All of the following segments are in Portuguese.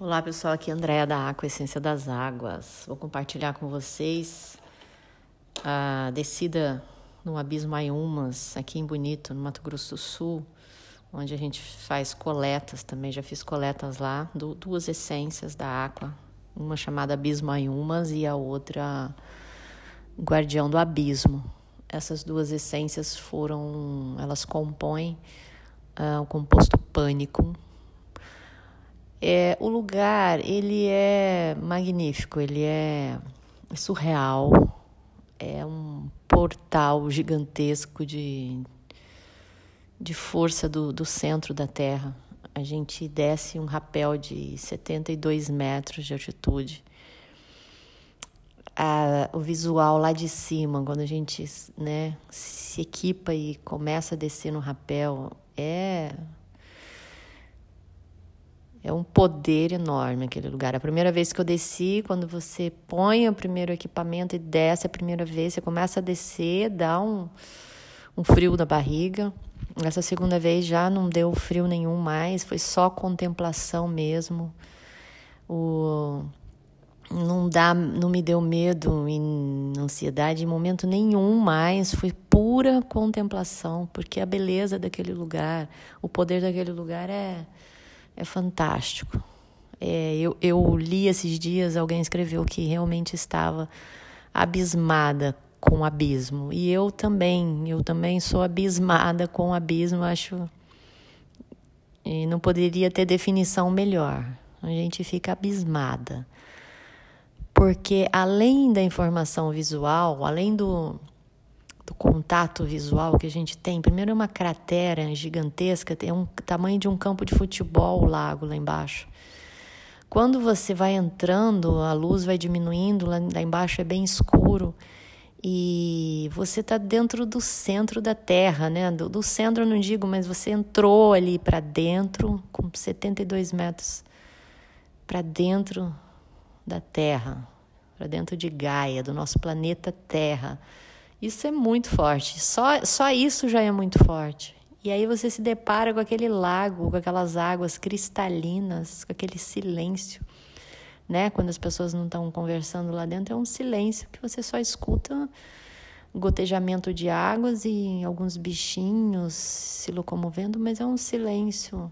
Olá pessoal, aqui é Andréa da Aqua Essência das Águas. Vou compartilhar com vocês a descida no Abismo Ayumas, aqui em Bonito, no Mato Grosso do Sul, onde a gente faz coletas também. Já fiz coletas lá, duas essências da Aqua, uma chamada Abismo Ayumas e a outra Guardião do Abismo. Essas duas essências foram, elas compõem uh, o composto pânico é, o lugar, ele é magnífico, ele é surreal, é um portal gigantesco de, de força do, do centro da Terra. A gente desce um rapel de 72 metros de altitude. A, o visual lá de cima, quando a gente né, se equipa e começa a descer no rapel, é é um poder enorme aquele lugar. A primeira vez que eu desci, quando você põe o primeiro equipamento e desce a primeira vez, você começa a descer, dá um, um frio na barriga. Essa segunda vez já não deu frio nenhum mais, foi só contemplação mesmo. O não dá, não me deu medo e ansiedade em momento nenhum mais, foi pura contemplação, porque a beleza daquele lugar, o poder daquele lugar é é fantástico. É, eu, eu li esses dias, alguém escreveu que realmente estava abismada com o abismo. E eu também, eu também sou abismada com o abismo, acho. E não poderia ter definição melhor. A gente fica abismada. Porque além da informação visual, além do, do contato visual que a gente tem. Primeiro é uma cratera gigantesca, tem um tamanho de um campo de futebol o lago lá embaixo. Quando você vai entrando, a luz vai diminuindo, lá, lá embaixo é bem escuro e você está dentro do centro da Terra, né? Do, do centro eu não digo, mas você entrou ali para dentro, com 72 metros para dentro da Terra, para dentro de Gaia, do nosso planeta Terra. Isso é muito forte. Só, só isso já é muito forte. E aí você se depara com aquele lago, com aquelas águas cristalinas, com aquele silêncio, né? Quando as pessoas não estão conversando lá dentro, é um silêncio que você só escuta gotejamento de águas e alguns bichinhos se locomovendo, mas é um silêncio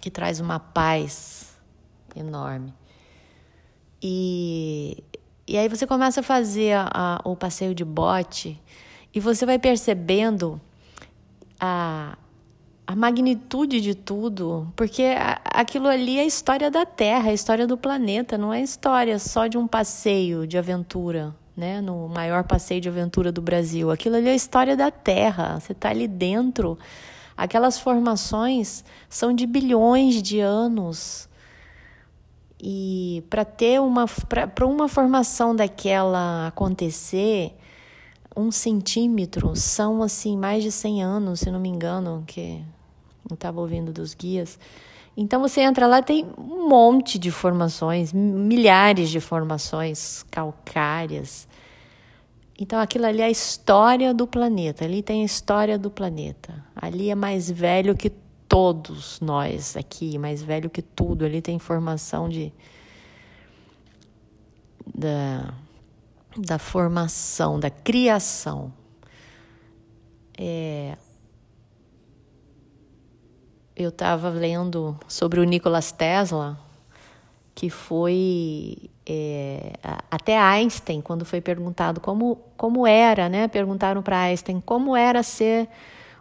que traz uma paz enorme. E e aí você começa a fazer a, a, o passeio de bote e você vai percebendo a, a magnitude de tudo, porque aquilo ali é a história da Terra, a história do planeta, não é história só de um passeio de aventura, né? No maior passeio de aventura do Brasil. Aquilo ali é a história da Terra. Você está ali dentro. Aquelas formações são de bilhões de anos. E para ter uma para uma formação daquela acontecer, um centímetro são assim mais de 100 anos, se não me engano, que eu estava ouvindo dos guias. Então você entra lá tem um monte de formações, milhares de formações calcárias. Então aquilo ali é a história do planeta. Ali tem a história do planeta. Ali é mais velho que todos nós aqui, mais velho que tudo. Ali tem informação de da, da formação, da criação. É, eu estava lendo sobre o Nikola Tesla, que foi é, até Einstein, quando foi perguntado como, como era, né? Perguntaram para Einstein como era ser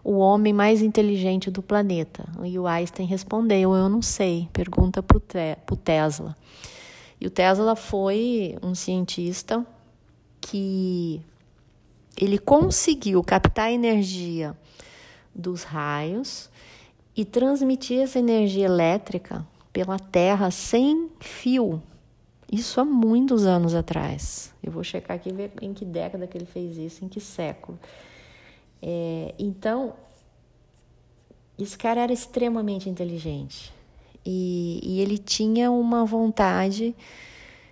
o homem mais inteligente do planeta. E o Einstein respondeu: Eu não sei. Pergunta para o Tesla. E o Tesla foi um cientista que ele conseguiu captar a energia dos raios e transmitir essa energia elétrica pela Terra sem fio. Isso há muitos anos atrás. Eu vou checar aqui ver em que década que ele fez isso, em que século. É, então, esse cara era extremamente inteligente e, e ele tinha uma vontade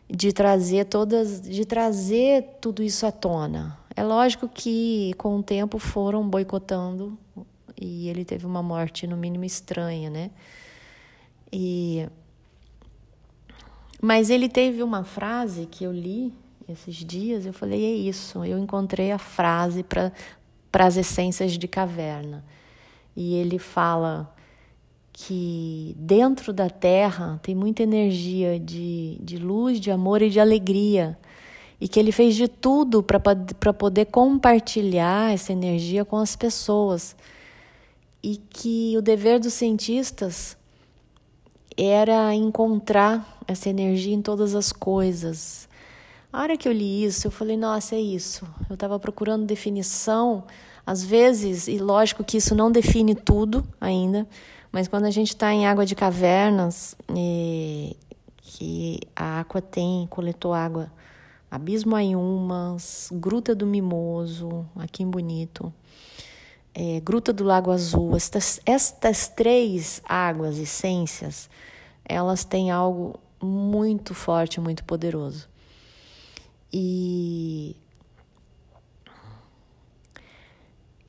de trazer todas, de trazer tudo isso à tona. É lógico que com o tempo foram boicotando e ele teve uma morte no mínimo estranha, né? E Mas ele teve uma frase que eu li esses dias, eu falei, é isso, eu encontrei a frase para as essências de caverna. E ele fala que dentro da terra tem muita energia de, de luz, de amor e de alegria. E que ele fez de tudo para poder compartilhar essa energia com as pessoas. E que o dever dos cientistas era encontrar essa energia em todas as coisas. A hora que eu li isso, eu falei, nossa, é isso. Eu estava procurando definição, às vezes, e lógico que isso não define tudo ainda, mas quando a gente está em água de cavernas, e, que a água tem, coletou água, Abismo Ayumas, Gruta do Mimoso, aqui em Bonito, é, Gruta do Lago Azul, estas, estas três águas, essências, elas têm algo muito forte, muito poderoso. E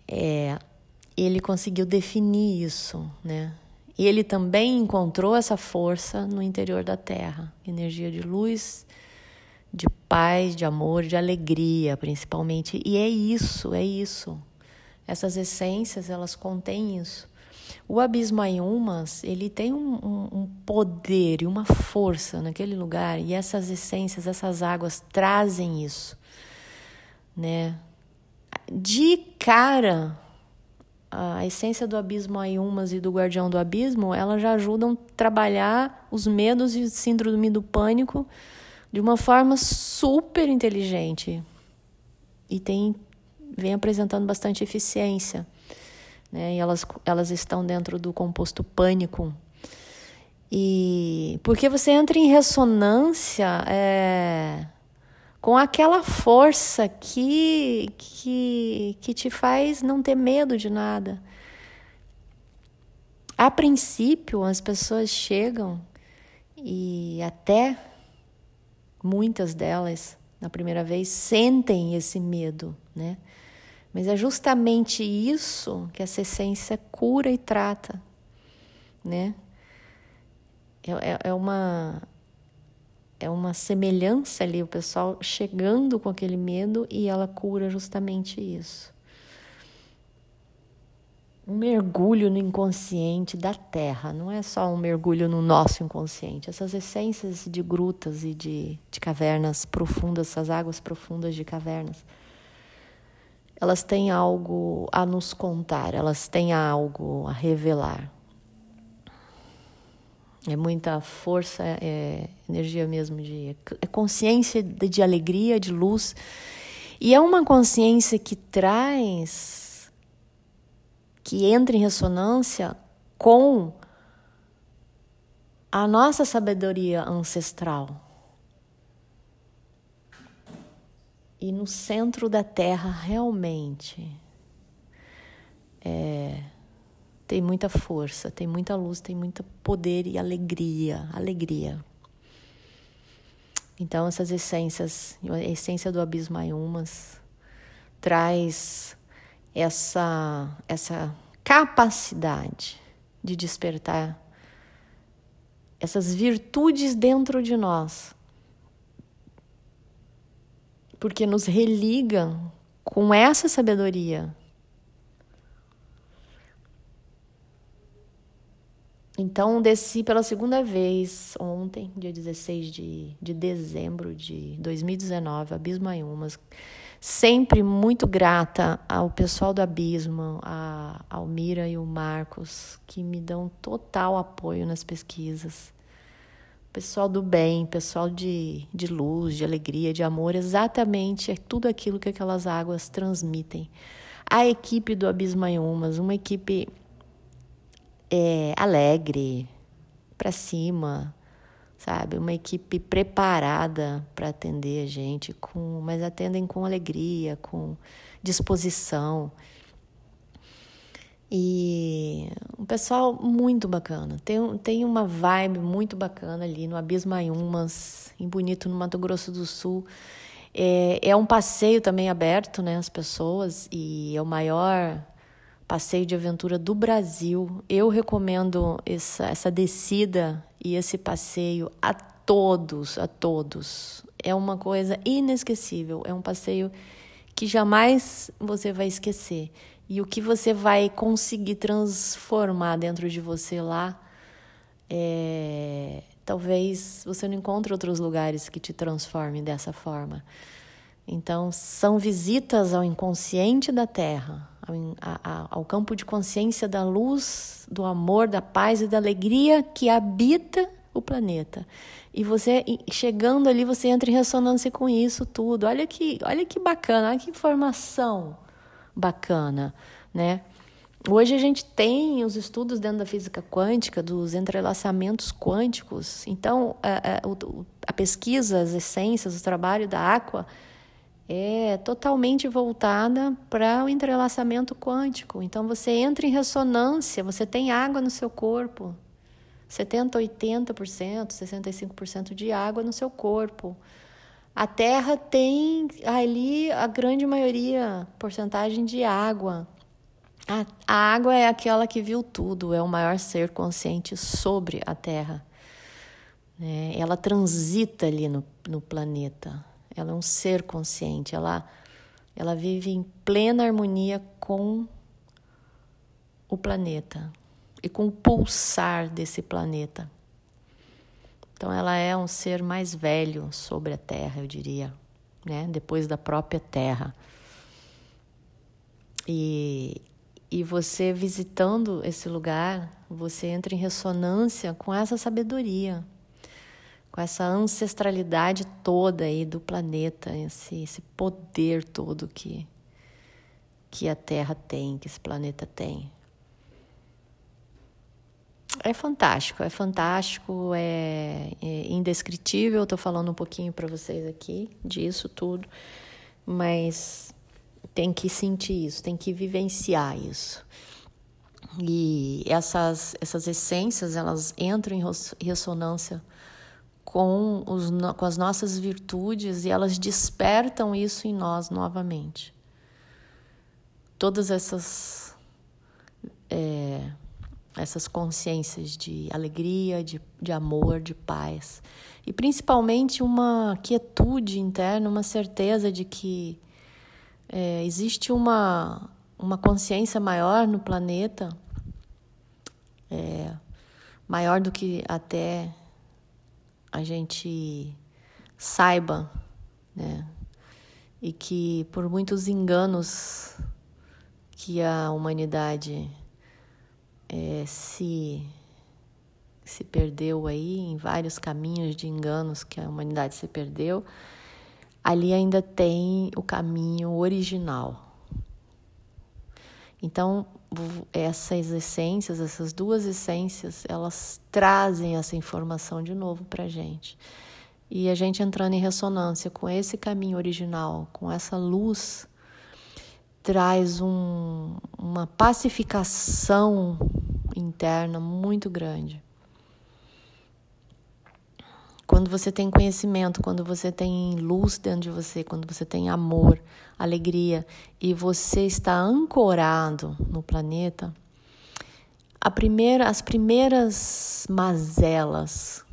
é, ele conseguiu definir isso, né? E ele também encontrou essa força no interior da Terra, energia de luz, de paz, de amor, de alegria, principalmente. E é isso, é isso. Essas essências, elas contêm isso. O Abismo Ayumas, ele tem um, um, um, poder e uma força naquele lugar, e essas essências, essas águas trazem isso, né? De cara, a essência do abismo Ayumas e do guardião do abismo, elas já ajudam a trabalhar os medos e síndrome do pânico de uma forma super inteligente e tem vem apresentando bastante eficiência, né? E elas elas estão dentro do composto pânico. E porque você entra em ressonância é, com aquela força que, que, que te faz não ter medo de nada. A princípio, as pessoas chegam e até muitas delas, na primeira vez, sentem esse medo, né? Mas é justamente isso que essa essência cura e trata, né? É, é, é uma é uma semelhança ali, o pessoal chegando com aquele medo e ela cura justamente isso. Um mergulho no inconsciente da Terra, não é só um mergulho no nosso inconsciente. Essas essências de grutas e de, de cavernas profundas, essas águas profundas de cavernas, elas têm algo a nos contar, elas têm algo a revelar. É muita força, é energia mesmo de é consciência de, de alegria, de luz. E é uma consciência que traz que entra em ressonância com a nossa sabedoria ancestral. E no centro da Terra, realmente, é, tem muita força, tem muita luz, tem muito poder e alegria, alegria. Então essas essências, a essência do abismo Ayumas traz essa essa capacidade de despertar essas virtudes dentro de nós. Porque nos religa com essa sabedoria Então, desci pela segunda vez ontem, dia 16 de, de dezembro de 2019, Abismo Ayumas. Sempre muito grata ao pessoal do Abismo, a Almira e o Marcos, que me dão total apoio nas pesquisas. Pessoal do bem, pessoal de, de luz, de alegria, de amor, exatamente é tudo aquilo que aquelas águas transmitem. A equipe do Abismo Ayumas, uma equipe é, alegre, para cima, sabe? Uma equipe preparada para atender a gente, com, mas atendem com alegria, com disposição. E um pessoal muito bacana. Tem, tem uma vibe muito bacana ali no Abismo Ayumas, em Bonito, no Mato Grosso do Sul. É, é um passeio também aberto, né? As pessoas, e é o maior passeio de aventura do Brasil. Eu recomendo essa, essa descida e esse passeio a todos, a todos. É uma coisa inesquecível, é um passeio que jamais você vai esquecer. E o que você vai conseguir transformar dentro de você lá, é... talvez você não encontre outros lugares que te transformem dessa forma. Então, são visitas ao inconsciente da Terra, ao, a, ao campo de consciência da luz, do amor, da paz e da alegria que habita o planeta. E você chegando ali, você entra em ressonância com isso tudo. Olha que, olha que bacana, olha que informação bacana, né? Hoje a gente tem os estudos dentro da física quântica dos entrelaçamentos quânticos. Então, a, a, a pesquisa, as essências, o trabalho da Aqua é totalmente voltada para o entrelaçamento quântico. Então, você entra em ressonância, você tem água no seu corpo, 70%, 80%, 65% de água no seu corpo. A Terra tem ali a grande maioria, porcentagem de água. A, a água é aquela que viu tudo, é o maior ser consciente sobre a Terra. É, ela transita ali no, no planeta. Ela é um ser consciente. Ela, ela vive em plena harmonia com o planeta e com o pulsar desse planeta. Então ela é um ser mais velho sobre a Terra, eu diria, né? Depois da própria Terra. E, e você visitando esse lugar, você entra em ressonância com essa sabedoria, com essa ancestralidade toda aí do planeta, esse, esse poder todo que, que a Terra tem, que esse planeta tem. É fantástico, é fantástico, é, é indescritível. Estou falando um pouquinho para vocês aqui disso tudo, mas tem que sentir isso, tem que vivenciar isso. E essas, essas essências, elas entram em ressonância com, os, com as nossas virtudes e elas despertam isso em nós novamente. Todas essas. É, essas consciências de alegria, de, de amor, de paz. E principalmente uma quietude interna, uma certeza de que é, existe uma, uma consciência maior no planeta, é, maior do que até a gente saiba, né? E que por muitos enganos que a humanidade é, se se perdeu aí em vários caminhos de enganos que a humanidade se perdeu, ali ainda tem o caminho original. Então, essas essências, essas duas essências, elas trazem essa informação de novo para a gente. E a gente entrando em ressonância com esse caminho original, com essa luz, traz um, uma pacificação interna muito grande. Quando você tem conhecimento, quando você tem luz dentro de você, quando você tem amor, alegria e você está ancorado no planeta, primeira, as primeiras mazelas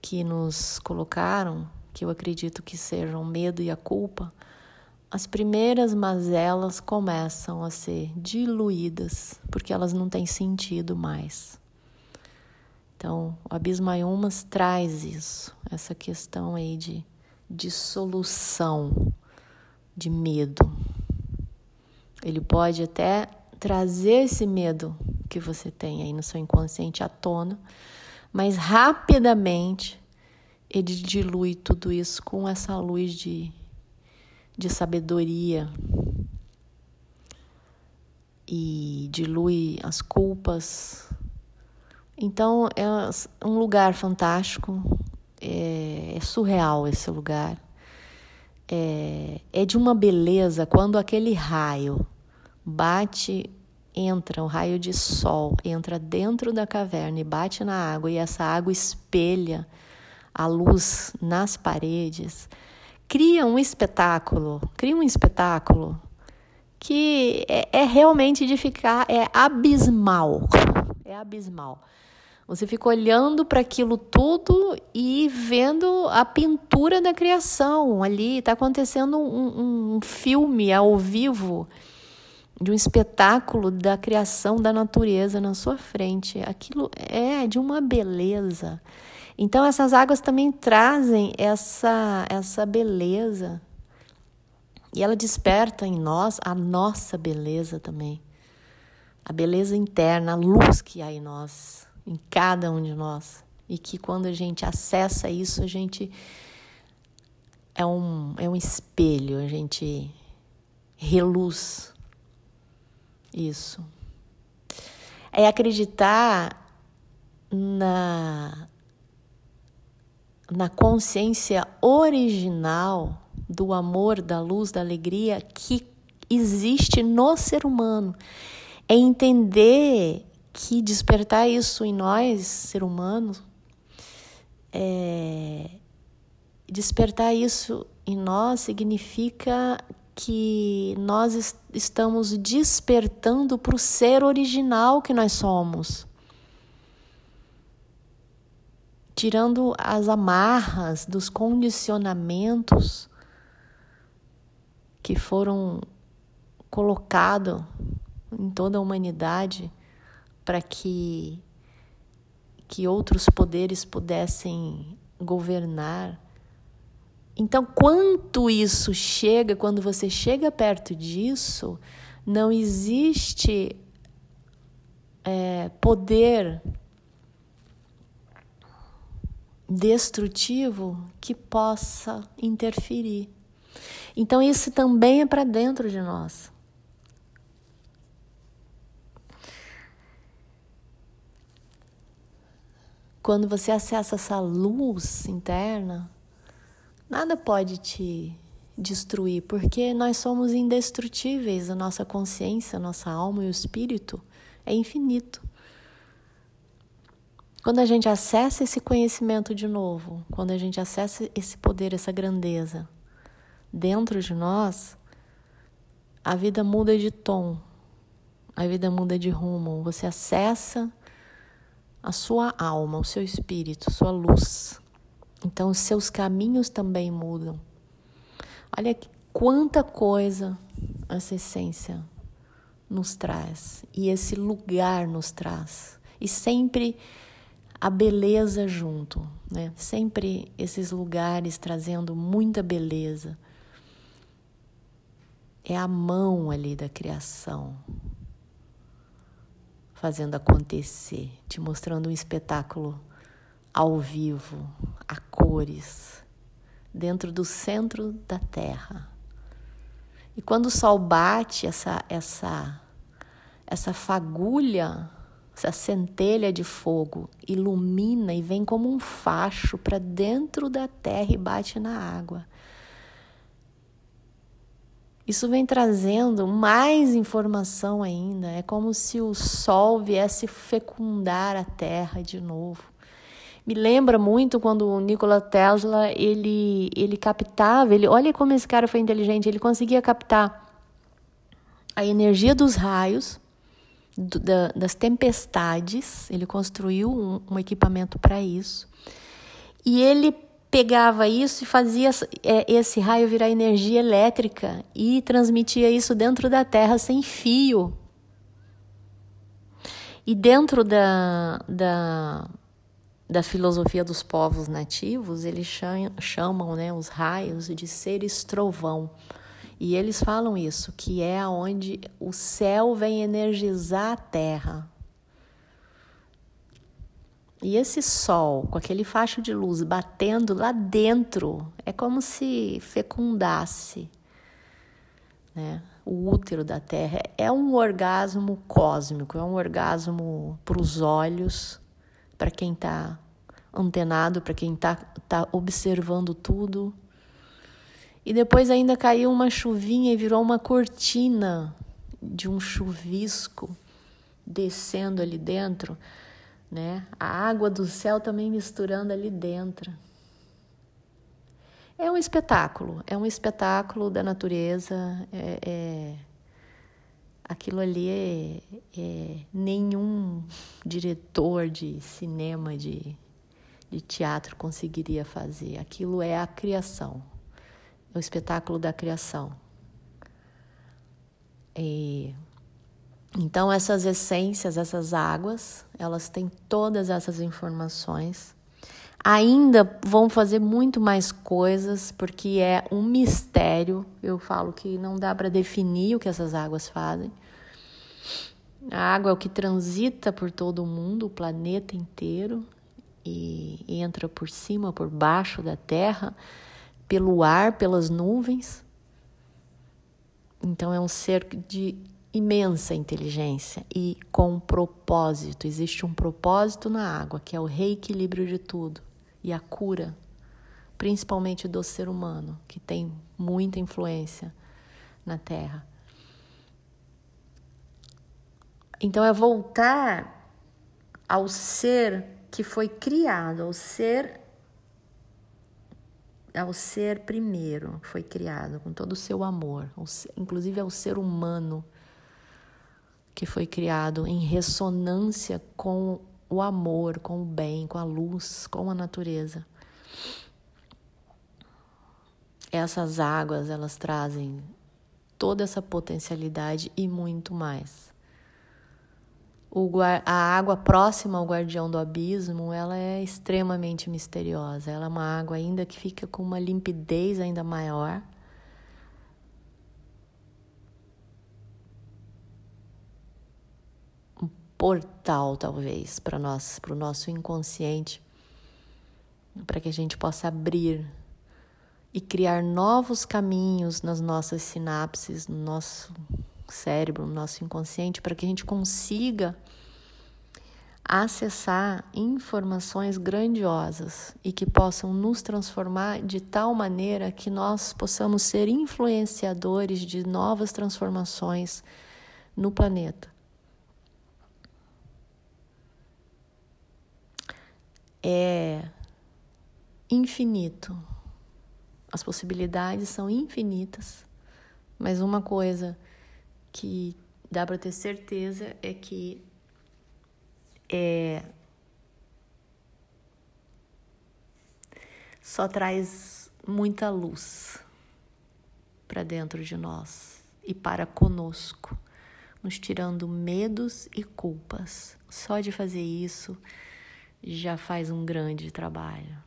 que nos colocaram, que eu acredito que sejam o medo e a culpa, as primeiras mazelas começam a ser diluídas, porque elas não têm sentido mais. Então, o Abismayumas traz isso, essa questão aí de dissolução de medo. Ele pode até trazer esse medo que você tem aí no seu inconsciente à tona, mas rapidamente ele dilui tudo isso com essa luz de de sabedoria e dilui as culpas. Então é um lugar fantástico, é, é surreal esse lugar. É, é de uma beleza quando aquele raio bate, entra, um raio de sol entra dentro da caverna e bate na água, e essa água espelha a luz nas paredes cria um espetáculo, cria um espetáculo que é, é realmente de ficar, é abismal, é abismal. Você fica olhando para aquilo tudo e vendo a pintura da criação ali. Está acontecendo um, um, filme ao vivo de um espetáculo da criação da natureza na sua frente. Aquilo é de uma beleza. Então essas águas também trazem essa essa beleza. E ela desperta em nós a nossa beleza também. A beleza interna, a luz que há em nós em cada um de nós. E que quando a gente acessa isso, a gente é um, é um espelho, a gente reluz isso. É acreditar na, na consciência original do amor, da luz, da alegria que existe no ser humano. É entender que despertar isso em nós, ser humano, é, despertar isso em nós significa que nós est estamos despertando para o ser original que nós somos. Tirando as amarras dos condicionamentos que foram colocados em toda a humanidade para que que outros poderes pudessem governar. Então, quanto isso chega, quando você chega perto disso, não existe é, poder destrutivo que possa interferir. Então, isso também é para dentro de nós. Quando você acessa essa luz interna, nada pode te destruir, porque nós somos indestrutíveis, a nossa consciência, a nossa alma e o espírito é infinito. Quando a gente acessa esse conhecimento de novo, quando a gente acessa esse poder, essa grandeza dentro de nós, a vida muda de tom, a vida muda de rumo. Você acessa a sua alma, o seu espírito, sua luz. Então, os seus caminhos também mudam. Olha quanta coisa essa essência nos traz e esse lugar nos traz. E sempre a beleza junto, né? Sempre esses lugares trazendo muita beleza. É a mão ali da criação, fazendo acontecer, te mostrando um espetáculo ao vivo, a cores, dentro do centro da Terra. E quando o sol bate, essa essa essa fagulha, essa centelha de fogo ilumina e vem como um facho para dentro da terra e bate na água. Isso vem trazendo mais informação ainda. É como se o sol viesse fecundar a Terra de novo. Me lembra muito quando o Nikola Tesla ele ele captava, ele olha como esse cara foi inteligente, ele conseguia captar a energia dos raios, do, da, das tempestades. Ele construiu um, um equipamento para isso. E ele pegava isso e fazia é, esse raio virar energia elétrica e transmitia isso dentro da Terra sem fio. E dentro da, da, da filosofia dos povos nativos, eles chamam né, os raios de seres trovão. E eles falam isso, que é onde o céu vem energizar a terra. E esse sol, com aquele facho de luz batendo lá dentro, é como se fecundasse né? o útero da Terra. É um orgasmo cósmico, é um orgasmo para os olhos, para quem está antenado, para quem está tá observando tudo. E depois ainda caiu uma chuvinha e virou uma cortina de um chuvisco descendo ali dentro né? A água do céu também misturando ali dentro. É um espetáculo, é um espetáculo da natureza, é, é, aquilo ali é, é nenhum diretor de cinema, de, de teatro conseguiria fazer. Aquilo é a criação, é o espetáculo da criação. E, então, essas essências, essas águas, elas têm todas essas informações. Ainda vão fazer muito mais coisas, porque é um mistério. Eu falo que não dá para definir o que essas águas fazem. A água é o que transita por todo o mundo, o planeta inteiro, e entra por cima, por baixo da terra, pelo ar, pelas nuvens. Então é um ser de imensa inteligência e com propósito. Existe um propósito na água, que é o reequilíbrio de tudo e a cura, principalmente do ser humano, que tem muita influência na Terra. Então é voltar ao ser que foi criado, ao ser ao ser primeiro, foi criado com todo o seu amor, inclusive ao ser humano que foi criado em ressonância com o amor, com o bem, com a luz, com a natureza. Essas águas, elas trazem toda essa potencialidade e muito mais. A água próxima ao guardião do abismo, ela é extremamente misteriosa. Ela é uma água ainda que fica com uma limpidez ainda maior. Um portal, talvez, para nós, para o nosso inconsciente, para que a gente possa abrir e criar novos caminhos nas nossas sinapses, no nosso cérebro, no nosso inconsciente, para que a gente consiga acessar informações grandiosas e que possam nos transformar de tal maneira que nós possamos ser influenciadores de novas transformações no planeta. É infinito. As possibilidades são infinitas, mas uma coisa que dá para ter certeza é que é, só traz muita luz para dentro de nós e para conosco, nos tirando medos e culpas. Só de fazer isso já faz um grande trabalho.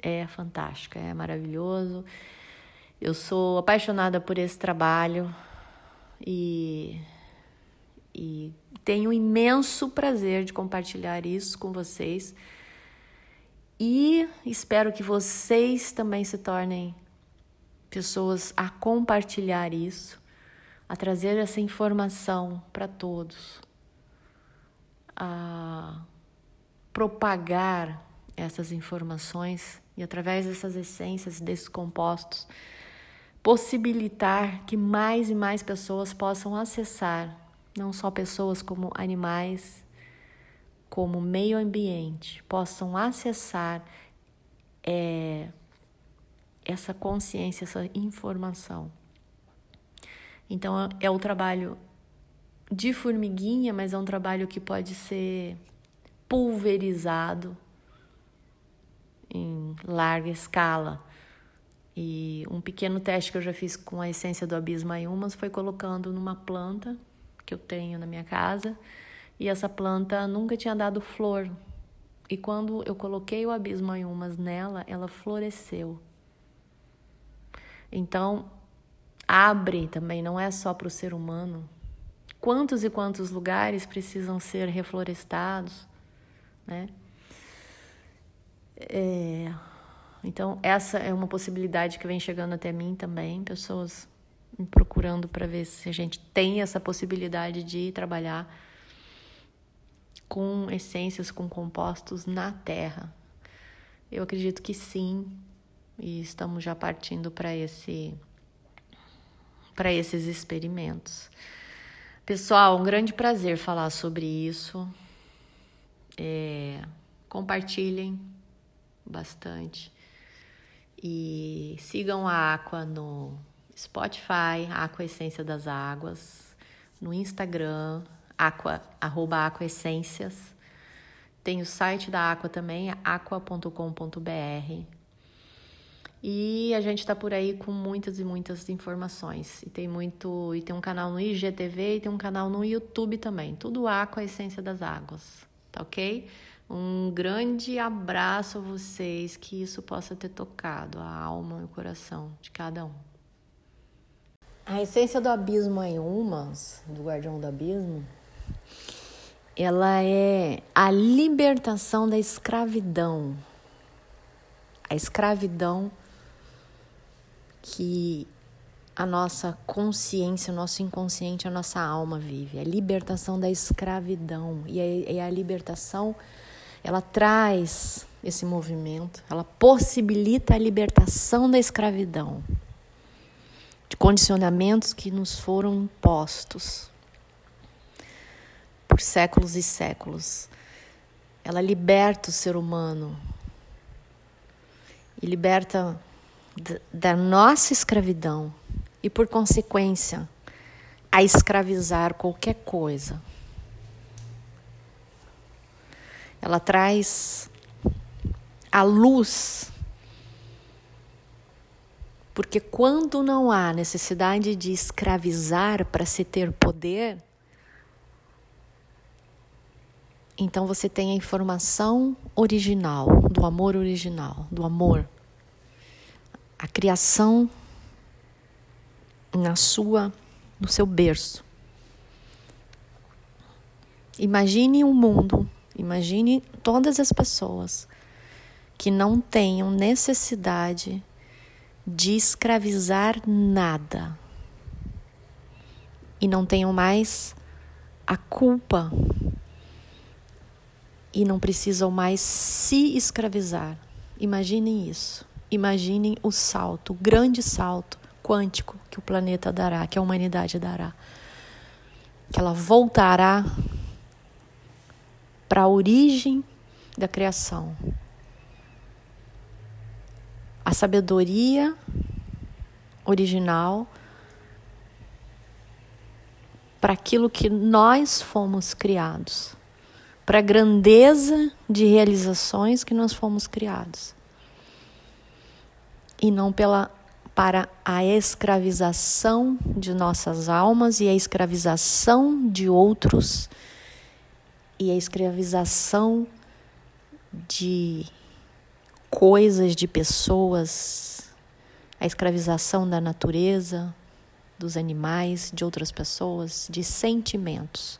É fantástico, é maravilhoso. Eu sou apaixonada por esse trabalho e, e tenho imenso prazer de compartilhar isso com vocês. E espero que vocês também se tornem pessoas a compartilhar isso, a trazer essa informação para todos, a propagar essas informações e através dessas essências, desses compostos, possibilitar que mais e mais pessoas possam acessar, não só pessoas como animais, como meio ambiente, possam acessar é, essa consciência, essa informação. Então é o trabalho de formiguinha, mas é um trabalho que pode ser pulverizado em larga escala e um pequeno teste que eu já fiz com a essência do abismo Ayumas foi colocando numa planta que eu tenho na minha casa e essa planta nunca tinha dado flor. E quando eu coloquei o abismo Ayumas nela, ela floresceu. Então, abre também, não é só para o ser humano. Quantos e quantos lugares precisam ser reflorestados, né? É, então, essa é uma possibilidade que vem chegando até mim também, pessoas me procurando para ver se a gente tem essa possibilidade de trabalhar com essências, com compostos na Terra. Eu acredito que sim, e estamos já partindo para esse para esses experimentos. Pessoal, um grande prazer falar sobre isso. É, compartilhem bastante. E sigam a Aqua no Spotify, Aqua Essência das Águas, no Instagram, aqua, arroba. Tem o site da Aqua também, aqua.com.br. E a gente está por aí com muitas e muitas informações. E tem muito, e tem um canal no IGTV e tem um canal no YouTube também. Tudo Aqua, essência das águas. Tá ok? Um grande abraço a vocês, que isso possa ter tocado a alma e o coração de cada um. A essência do abismo em Umas, do Guardião do Abismo, ela é a libertação da escravidão. A escravidão que a nossa consciência, o nosso inconsciente, a nossa alma vive. A libertação da escravidão. E a, e a libertação, ela traz esse movimento, ela possibilita a libertação da escravidão, de condicionamentos que nos foram impostos por séculos e séculos. Ela liberta o ser humano e liberta da nossa escravidão e, por consequência, a escravizar qualquer coisa. Ela traz a luz, porque quando não há necessidade de escravizar para se ter poder, então você tem a informação original, do amor original, do amor a criação na sua no seu berço. Imagine um mundo, imagine todas as pessoas que não tenham necessidade de escravizar nada e não tenham mais a culpa e não precisam mais se escravizar. Imaginem isso. Imaginem o salto, o grande salto quântico que o planeta dará, que a humanidade dará. Que ela voltará para a origem da criação. A sabedoria original para aquilo que nós fomos criados, para a grandeza de realizações que nós fomos criados e não pela para a escravização de nossas almas e a escravização de outros e a escravização de coisas, de pessoas, a escravização da natureza, dos animais, de outras pessoas, de sentimentos.